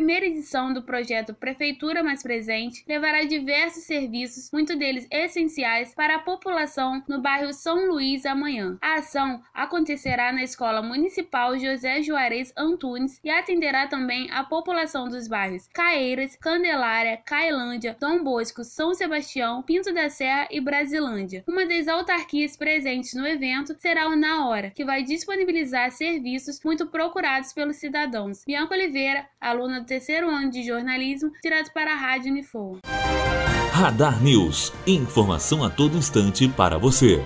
primeira edição do projeto Prefeitura Mais Presente levará diversos serviços, muitos deles essenciais, para a população no bairro São Luís amanhã. A ação acontecerá na Escola Municipal José Juarez Antunes e atenderá também a população dos bairros Caeiras, Candelária, Cailândia, Dom Bosco, São Sebastião, Pinto da Serra e Brasilândia. Uma das autarquias presentes no evento será o Na Hora, que vai disponibilizar serviços muito procurados pelos cidadãos. Bianca Oliveira, aluna terceiro ano de jornalismo, direto para a Rádio Unifor. Radar News. Informação a todo instante para você.